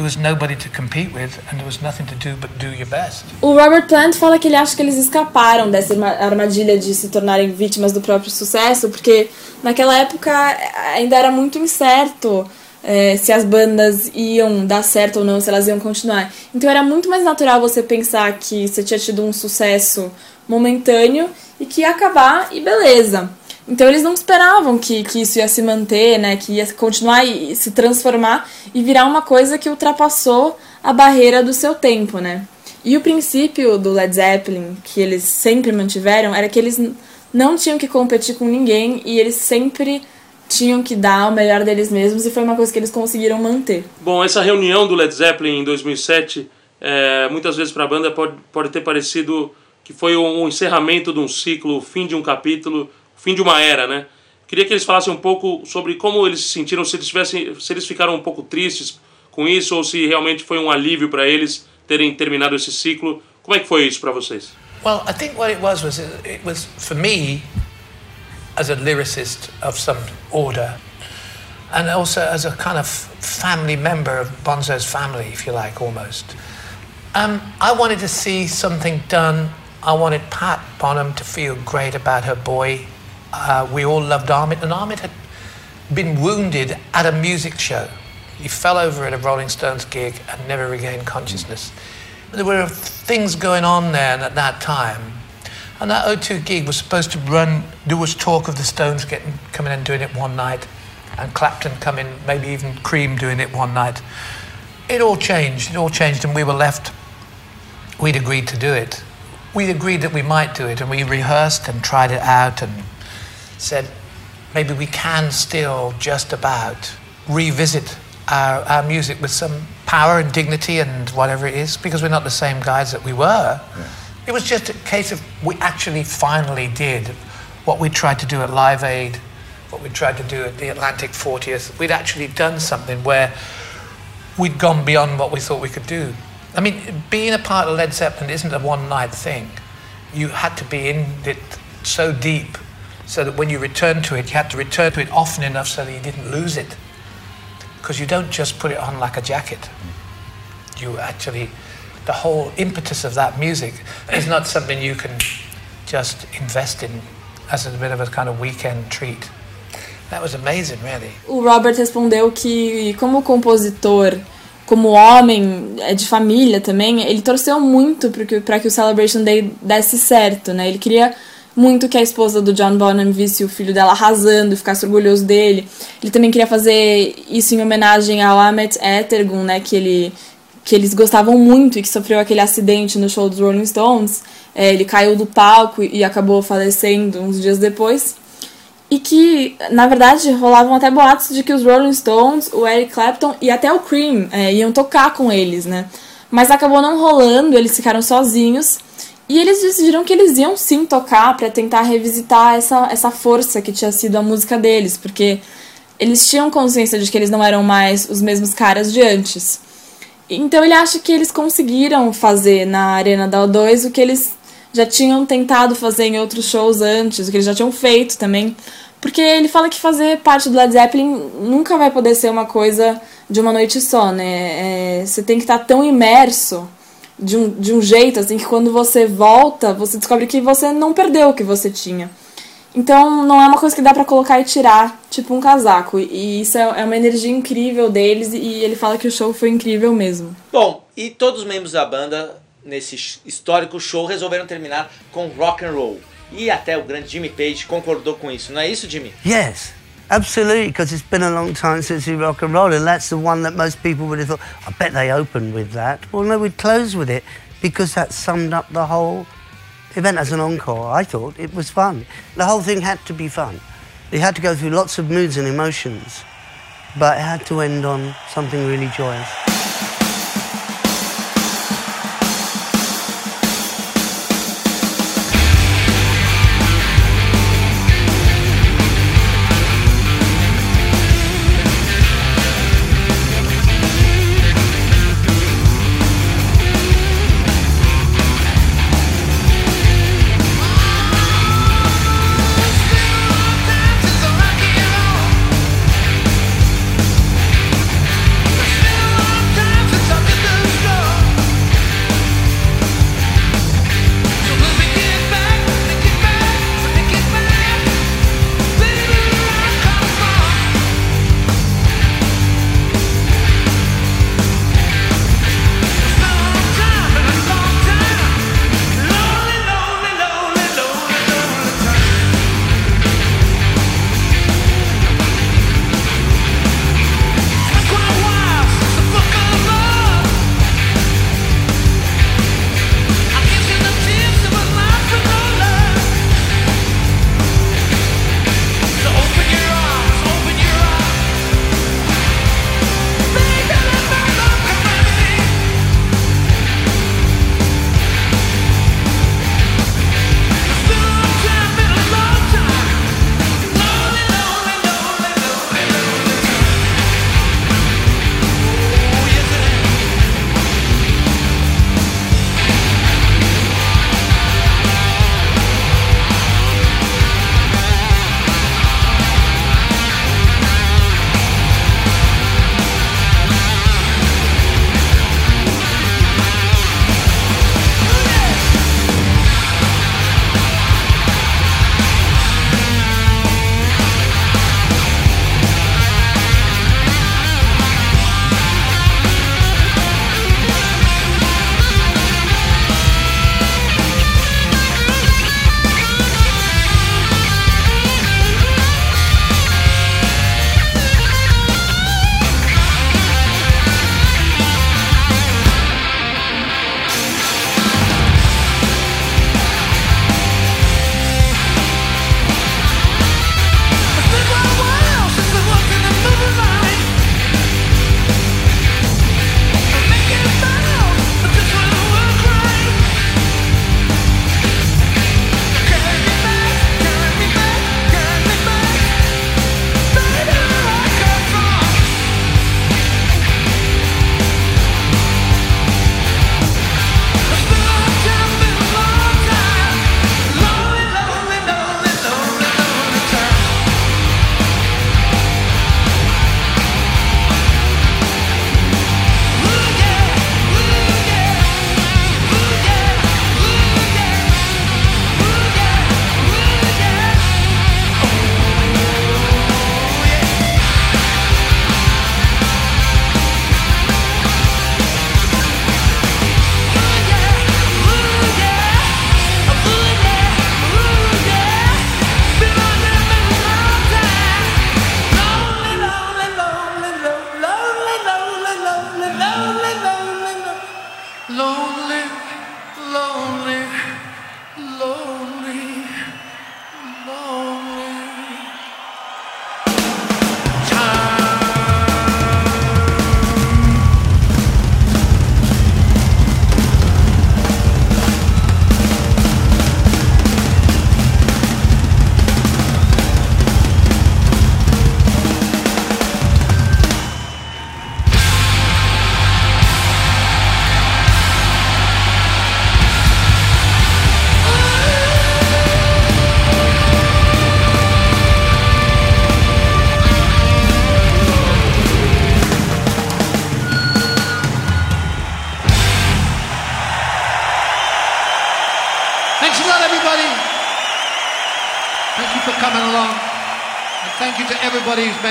[SPEAKER 8] there was nobody to compete with and there was nothing to do but do your best.
[SPEAKER 9] O Robert Plant fala que ele acha que eles escaparam dessa arma- armadilha de se tornarem vítimas do próprio sucesso, porque naquela época ainda era muito incerto eh, se as bandas iam dar certo ou não, se elas iam continuar. Então era muito mais natural você pensar que você tinha tido um sucesso momentâneo e que ia acabar e beleza. Então eles não esperavam que, que isso ia se manter, né, que ia continuar e, se transformar e virar uma coisa que ultrapassou a barreira do seu tempo, né? E o princípio do Led Zeppelin, que eles sempre mantiveram, era que eles não tinham que competir com ninguém e eles sempre tinham que dar o melhor deles mesmos e foi uma coisa que eles conseguiram manter.
[SPEAKER 4] Bom, essa reunião do Led Zeppelin em 2007, é, muitas vezes para a banda pode, pode ter parecido que foi um, encerramento de um ciclo, o fim de um capítulo, fim de uma era, né? Queria que eles falassem um pouco sobre como eles se sentiram, se eles, tivessem, se eles ficaram um pouco tristes com isso ou se realmente foi um alívio para eles terem terminado esse ciclo. Como é que foi isso para vocês?
[SPEAKER 8] Well, I think what it was was it was for me as a lyricist of some order, and also as a kind of family member of Bonzo's family, if you like, almost. Um, I wanted to see something done. I wanted Pat Bonham to feel great about her boy. Uh, we all loved Armit, and Armit had been wounded at a music show. He fell over at a Rolling Stones gig and never regained consciousness. There were things going on there at that time. And that O2 gig was supposed to run, there was talk of the Stones getting coming and doing it one night, and Clapton coming, maybe even Cream doing it one night. It all changed, it all changed, and we were left, we'd agreed to do it. We agreed that we might do it, and we rehearsed and tried it out and said, maybe we can still just about revisit our, our music with some power and dignity and whatever it is, because we're not the same guys that we were. It was just a case of we actually finally did what we tried to do at Live Aid, what we tried to do at the Atlantic 40th. We'd actually done something where we'd gone beyond what we thought we could do. I mean, being a part of Led Zeppelin isn't a one night thing. You had to be in it so deep so that when you returned to it, you had to return to it often enough so that you didn't lose it. Because you don't just put it on like a jacket. You actually, the whole impetus of that music is not something you can just invest in as a bit of a kind of weekend treat. That was amazing, really.
[SPEAKER 9] O Robert respondeu que, como compositor, como homem, de família também, ele torceu muito para que, que o Celebration Day desse certo, né? Ele queria muito que a esposa do John Bonham visse o filho dela arrasando, ficasse orgulhoso dele. Ele também queria fazer isso em homenagem ao Ahmet Etergun, né, que ele que eles gostavam muito e que sofreu aquele acidente no show dos Rolling Stones. É, ele caiu do palco e acabou falecendo uns dias depois. E que, na verdade, rolavam até boatos de que os Rolling Stones, o Eric Clapton e até o Cream é, iam tocar com eles, né? Mas acabou não rolando, eles ficaram sozinhos. E eles decidiram que eles iam sim tocar para tentar revisitar essa, essa força que tinha sido a música deles, porque eles tinham consciência de que eles não eram mais os mesmos caras de antes. Então ele acha que eles conseguiram fazer na Arena da O2 o que eles já tinham tentado fazer em outros shows antes, o que eles já tinham feito também. Porque ele fala que fazer parte do Led Zeppelin nunca vai poder ser uma coisa de uma noite só, né? É, você tem que estar tão imerso de um, de um jeito assim que quando você volta, você descobre que você não perdeu o que você tinha. Então não é uma coisa que dá para colocar e tirar, tipo um casaco. E isso é, é uma energia incrível deles e ele fala que o show foi incrível mesmo.
[SPEAKER 6] Bom, e todos os membros da banda nesse histórico show resolveram terminar com rock and roll. E até o grande Jimmy Page concordou com isso, não é isso, Jimmy?
[SPEAKER 1] Yes, absolutely, because it's been a long time since we rock and roll, and that's the one that most people would have thought, I bet they opened with that. Well, no, we'd close with it because that summed up the whole event as an encore. I thought it was fun. The whole thing had to be fun. It had to go through lots of moods and emotions, but it had to end on something really joyous.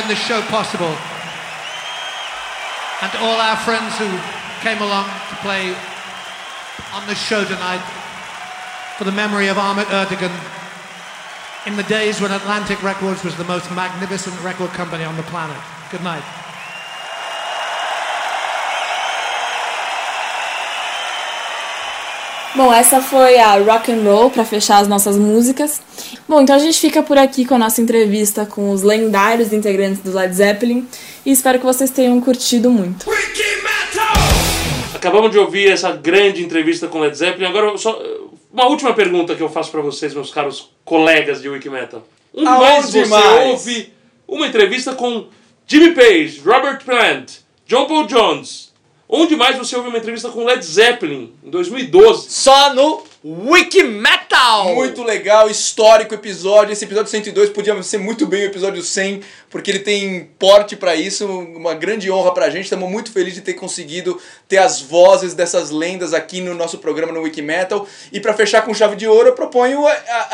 [SPEAKER 8] This show possible. And to all our friends who came along to play on this show tonight for the memory of Ahmet Erdogan in the days when Atlantic Records was the most magnificent record company on the planet. Good night.
[SPEAKER 9] Bom, essa foi a rock and roll para fechar as nossas músicas. Bom, então a gente fica por aqui com a nossa entrevista com os lendários integrantes do Led Zeppelin e espero que vocês tenham curtido muito.
[SPEAKER 4] Acabamos de ouvir essa grande entrevista com Led Zeppelin. Agora, só uma última pergunta que eu faço pra vocês, meus caros colegas de Wikimetal. Onde
[SPEAKER 5] Aonde
[SPEAKER 4] mais você
[SPEAKER 5] mais?
[SPEAKER 4] ouve uma entrevista com Jimmy Page, Robert Plant, John Paul Jones? Onde mais você ouve uma entrevista com Led Zeppelin, em 2012?
[SPEAKER 6] Só no Wiki Metal!
[SPEAKER 5] Muito legal, histórico episódio. Esse episódio 102 podia ser muito bem o episódio 100, porque ele tem porte pra isso, uma grande honra pra gente. Estamos muito felizes de ter conseguido ter as vozes dessas lendas aqui no nosso programa no Wikimetal. E pra fechar com chave de ouro, eu proponho a- a-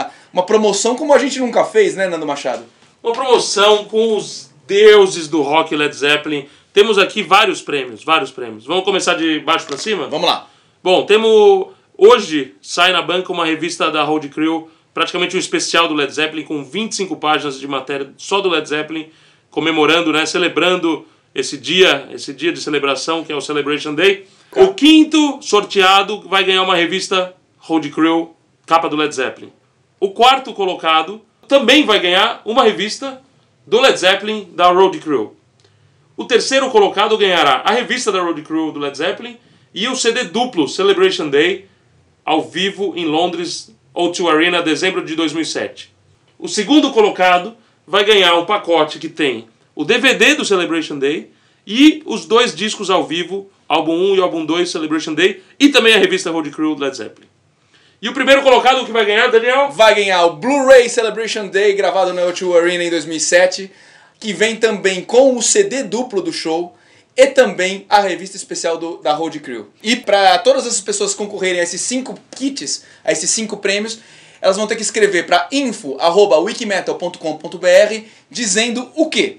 [SPEAKER 5] a- uma promoção como a gente nunca fez, né, Nando Machado?
[SPEAKER 4] Uma promoção com os deuses do rock Led Zeppelin. Temos aqui vários prêmios, vários prêmios. Vamos começar de baixo pra cima?
[SPEAKER 5] Vamos lá.
[SPEAKER 4] Bom, temos. Hoje sai na banca uma revista da Road Crew, praticamente um especial do Led Zeppelin, com 25 páginas de matéria só do Led Zeppelin, comemorando, né, celebrando esse dia, esse dia de celebração que é o Celebration Day. O quinto sorteado vai ganhar uma revista Road Crew, capa do Led Zeppelin. O quarto colocado também vai ganhar uma revista do Led Zeppelin da Road Crew. O terceiro colocado ganhará a revista da Road Crew do Led Zeppelin e o CD duplo Celebration Day ao vivo em Londres O2 Arena, dezembro de 2007. O segundo colocado vai ganhar um pacote que tem o DVD do Celebration Day e os dois discos ao vivo, álbum 1 e álbum 2 Celebration Day e também a revista Road Crew do Led Zeppelin. E o primeiro colocado que vai ganhar, Daniel?
[SPEAKER 5] Vai ganhar o Blu-ray Celebration Day, gravado na O2 Arena em 2007, que vem também com o CD duplo do show e também a revista especial do, da Road Crew. E para todas essas pessoas concorrerem a esses cinco kits, a esses cinco prêmios, elas vão ter que escrever para info@wikimetal.com.br dizendo o quê?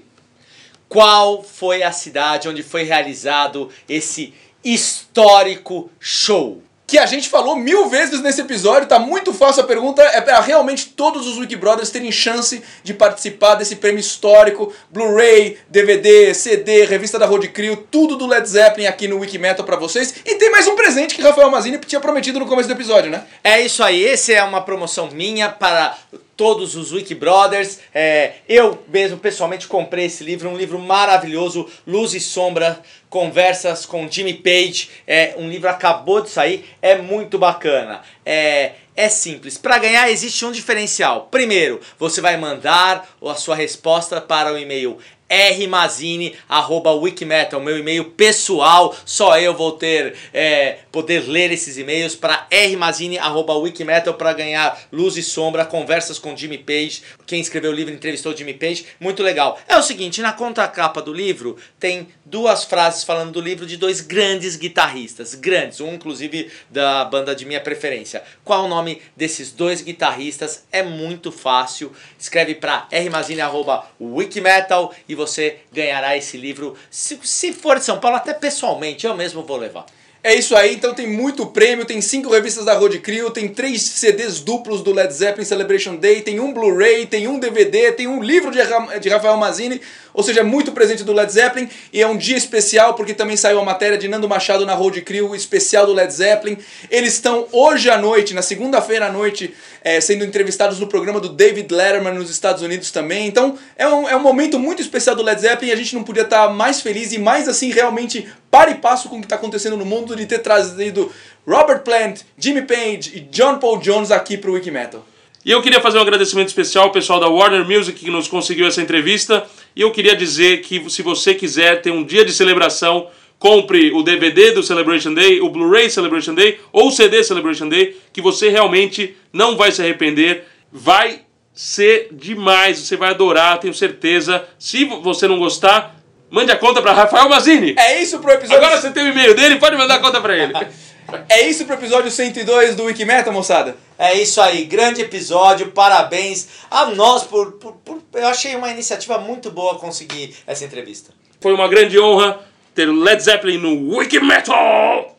[SPEAKER 6] Qual foi a cidade onde foi realizado esse histórico show?
[SPEAKER 5] Que a gente falou mil vezes nesse episódio, tá muito fácil a pergunta, é para realmente todos os Wikibrothers terem chance de participar desse prêmio histórico, Blu-ray, DVD, CD, revista da Road Crew, tudo do Led Zeppelin aqui no Wikimetal pra vocês. E tem mais um presente que Rafael Mazini tinha prometido no começo do episódio, né?
[SPEAKER 6] É isso aí, esse é uma promoção minha para todos os Wiki Brothers. É, eu mesmo pessoalmente comprei esse livro, um livro maravilhoso, Luz e Sombra, Conversas com Jimmy Page. É um livro acabou de sair, é muito bacana. É, é simples. Para ganhar existe um diferencial. Primeiro, você vai mandar a sua resposta para o e-mail rmazine@wikimetal, meu e-mail pessoal. Só eu vou ter é, poder ler esses e-mails para rmazine@wikimetal para ganhar Luz e Sombra, conversas com Jimmy Page. Quem escreveu o livro entrevistou Jimmy Page, muito legal. É o seguinte, na contracapa do livro tem duas frases falando do livro de dois grandes guitarristas, grandes, um inclusive da banda de minha preferência. Qual o nome desses dois guitarristas? É muito fácil. Escreve para rmazine@wikimetal e você ganhará esse livro. Se, se for de São Paulo, até pessoalmente, eu mesmo vou levar.
[SPEAKER 5] É isso aí, então tem muito prêmio, tem cinco revistas da Road Crew, tem três CDs duplos do Led Zeppelin Celebration Day, tem um Blu-ray, tem um DVD, tem um livro de, Ra- de Rafael Mazini, ou seja, é muito presente do Led Zeppelin e é um dia especial porque também saiu a matéria de Nando Machado na Road Crew, especial do Led Zeppelin. Eles estão hoje à noite, na segunda-feira à noite, é, sendo entrevistados no programa do David Letterman nos Estados Unidos também. Então é um, é um momento muito especial do Led Zeppelin e a gente não podia estar mais feliz e mais assim realmente para e passo com o que está acontecendo no mundo de ter trazido Robert Plant, Jimmy Page e John Paul Jones aqui para o Wiki Metal.
[SPEAKER 4] E eu queria fazer um agradecimento especial ao pessoal da Warner Music que nos conseguiu essa entrevista. E eu queria dizer que se você quiser ter um dia de celebração, compre o DVD do Celebration Day, o Blu-ray Celebration Day ou o CD Celebration Day, que você realmente não vai se arrepender. Vai ser demais, você vai adorar, tenho certeza. Se você não gostar, mande a conta para Rafael Mazini.
[SPEAKER 5] É isso pro episódio.
[SPEAKER 4] Agora você tem o e-mail dele, pode mandar a conta para ele. <laughs>
[SPEAKER 5] É isso pro episódio 102 do Wiki Metal, moçada.
[SPEAKER 6] É isso aí, grande episódio, parabéns a nós por, por, por- Eu achei uma iniciativa muito boa conseguir essa entrevista.
[SPEAKER 4] Foi uma grande honra ter o Led Zeppelin no Wiki Metal.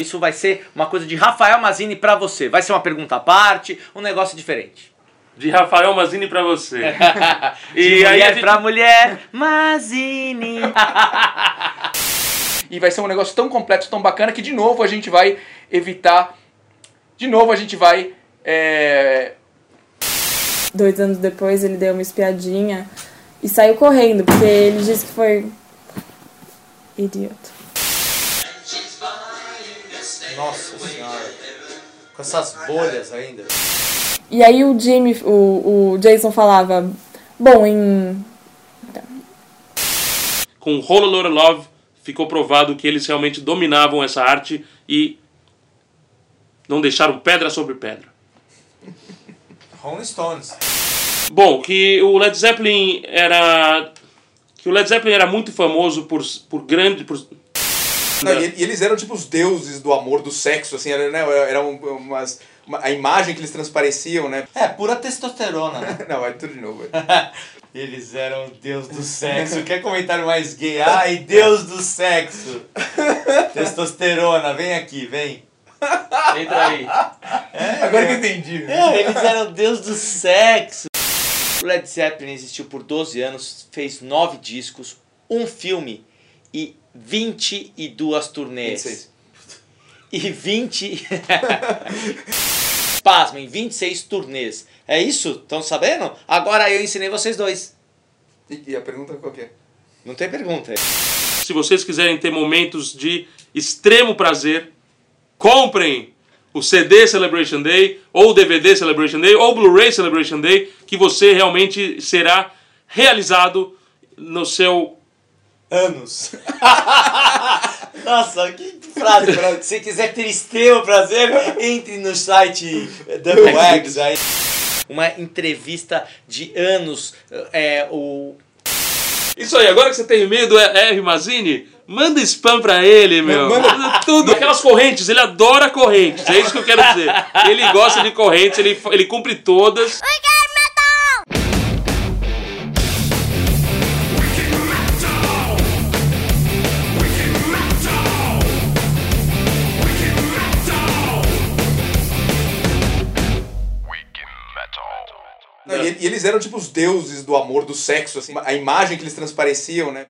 [SPEAKER 6] Isso vai ser uma coisa de Rafael Mazini pra você. Vai ser uma pergunta à parte, um negócio diferente.
[SPEAKER 4] De Rafael Mazini para você. <laughs>
[SPEAKER 6] e
[SPEAKER 4] E aí
[SPEAKER 6] mulher
[SPEAKER 4] gente-
[SPEAKER 6] pra mulher, Mazini. <laughs>
[SPEAKER 5] E vai ser um negócio tão complexo, tão bacana, que de novo a gente vai evitar. De novo a gente vai. É...
[SPEAKER 9] Dois anos depois ele deu uma espiadinha e saiu correndo, porque ele disse que foi. Idiota.
[SPEAKER 6] Nossa senhora. Com essas bolhas ainda.
[SPEAKER 9] E aí o Jimmy, o, o Jason falava, bom, em.
[SPEAKER 4] Com Whole Lotta Love ficou provado que eles realmente dominavam essa arte e não deixaram pedra sobre pedra.
[SPEAKER 6] Rolling Stones.
[SPEAKER 4] Bom, que o Led Zeppelin era que o Led Zeppelin era muito famoso por por grande por
[SPEAKER 5] Não, e, e eles eram tipo os deuses do amor, do sexo, assim, era, né? Eram umas. uma- a imagem que eles transpareciam, né?
[SPEAKER 6] É, pura testosterona, né? <laughs>
[SPEAKER 5] Não, vai tudo de novo. <laughs>
[SPEAKER 6] Eles eram deus do sexo. Quer comentário mais gay? Ai, deus do sexo. Testosterona, vem aqui, vem.
[SPEAKER 4] Entra aí.
[SPEAKER 5] Agora que eu entendi.
[SPEAKER 6] É, eles eram deus do sexo. O Led Zeppelin existiu por 12 anos, fez 9 discos, um filme e 22 turnês.
[SPEAKER 5] 26.
[SPEAKER 6] E 20. <laughs> Pasmem, 26 turnês. É isso? Estão sabendo? Agora eu ensinei vocês dois.
[SPEAKER 5] E, e a pergunta qual que é?
[SPEAKER 6] Não tem pergunta.
[SPEAKER 4] Se vocês quiserem ter momentos de extremo prazer, comprem o CD Celebration Day, ou o DVD Celebration Day, ou o Blu-ray Celebration Day, que você realmente será realizado no seu
[SPEAKER 6] Anos. <laughs> Nossa, que frase. Se quiser ter extremo prazer, entre no site Double X aí. Uma entrevista de anos. É, o
[SPEAKER 4] Isso aí, agora que você tem e-mail do R. Mazini, manda spam pra ele, meu.
[SPEAKER 5] Manda-
[SPEAKER 4] tudo. Aquelas correntes, ele adora correntes, é isso que eu quero dizer. Ele gosta de correntes, ele, ele cumpre todas.
[SPEAKER 5] E, e eles eram tipo os deuses do amor, do sexo, assim, a imagem que eles transpareciam, né?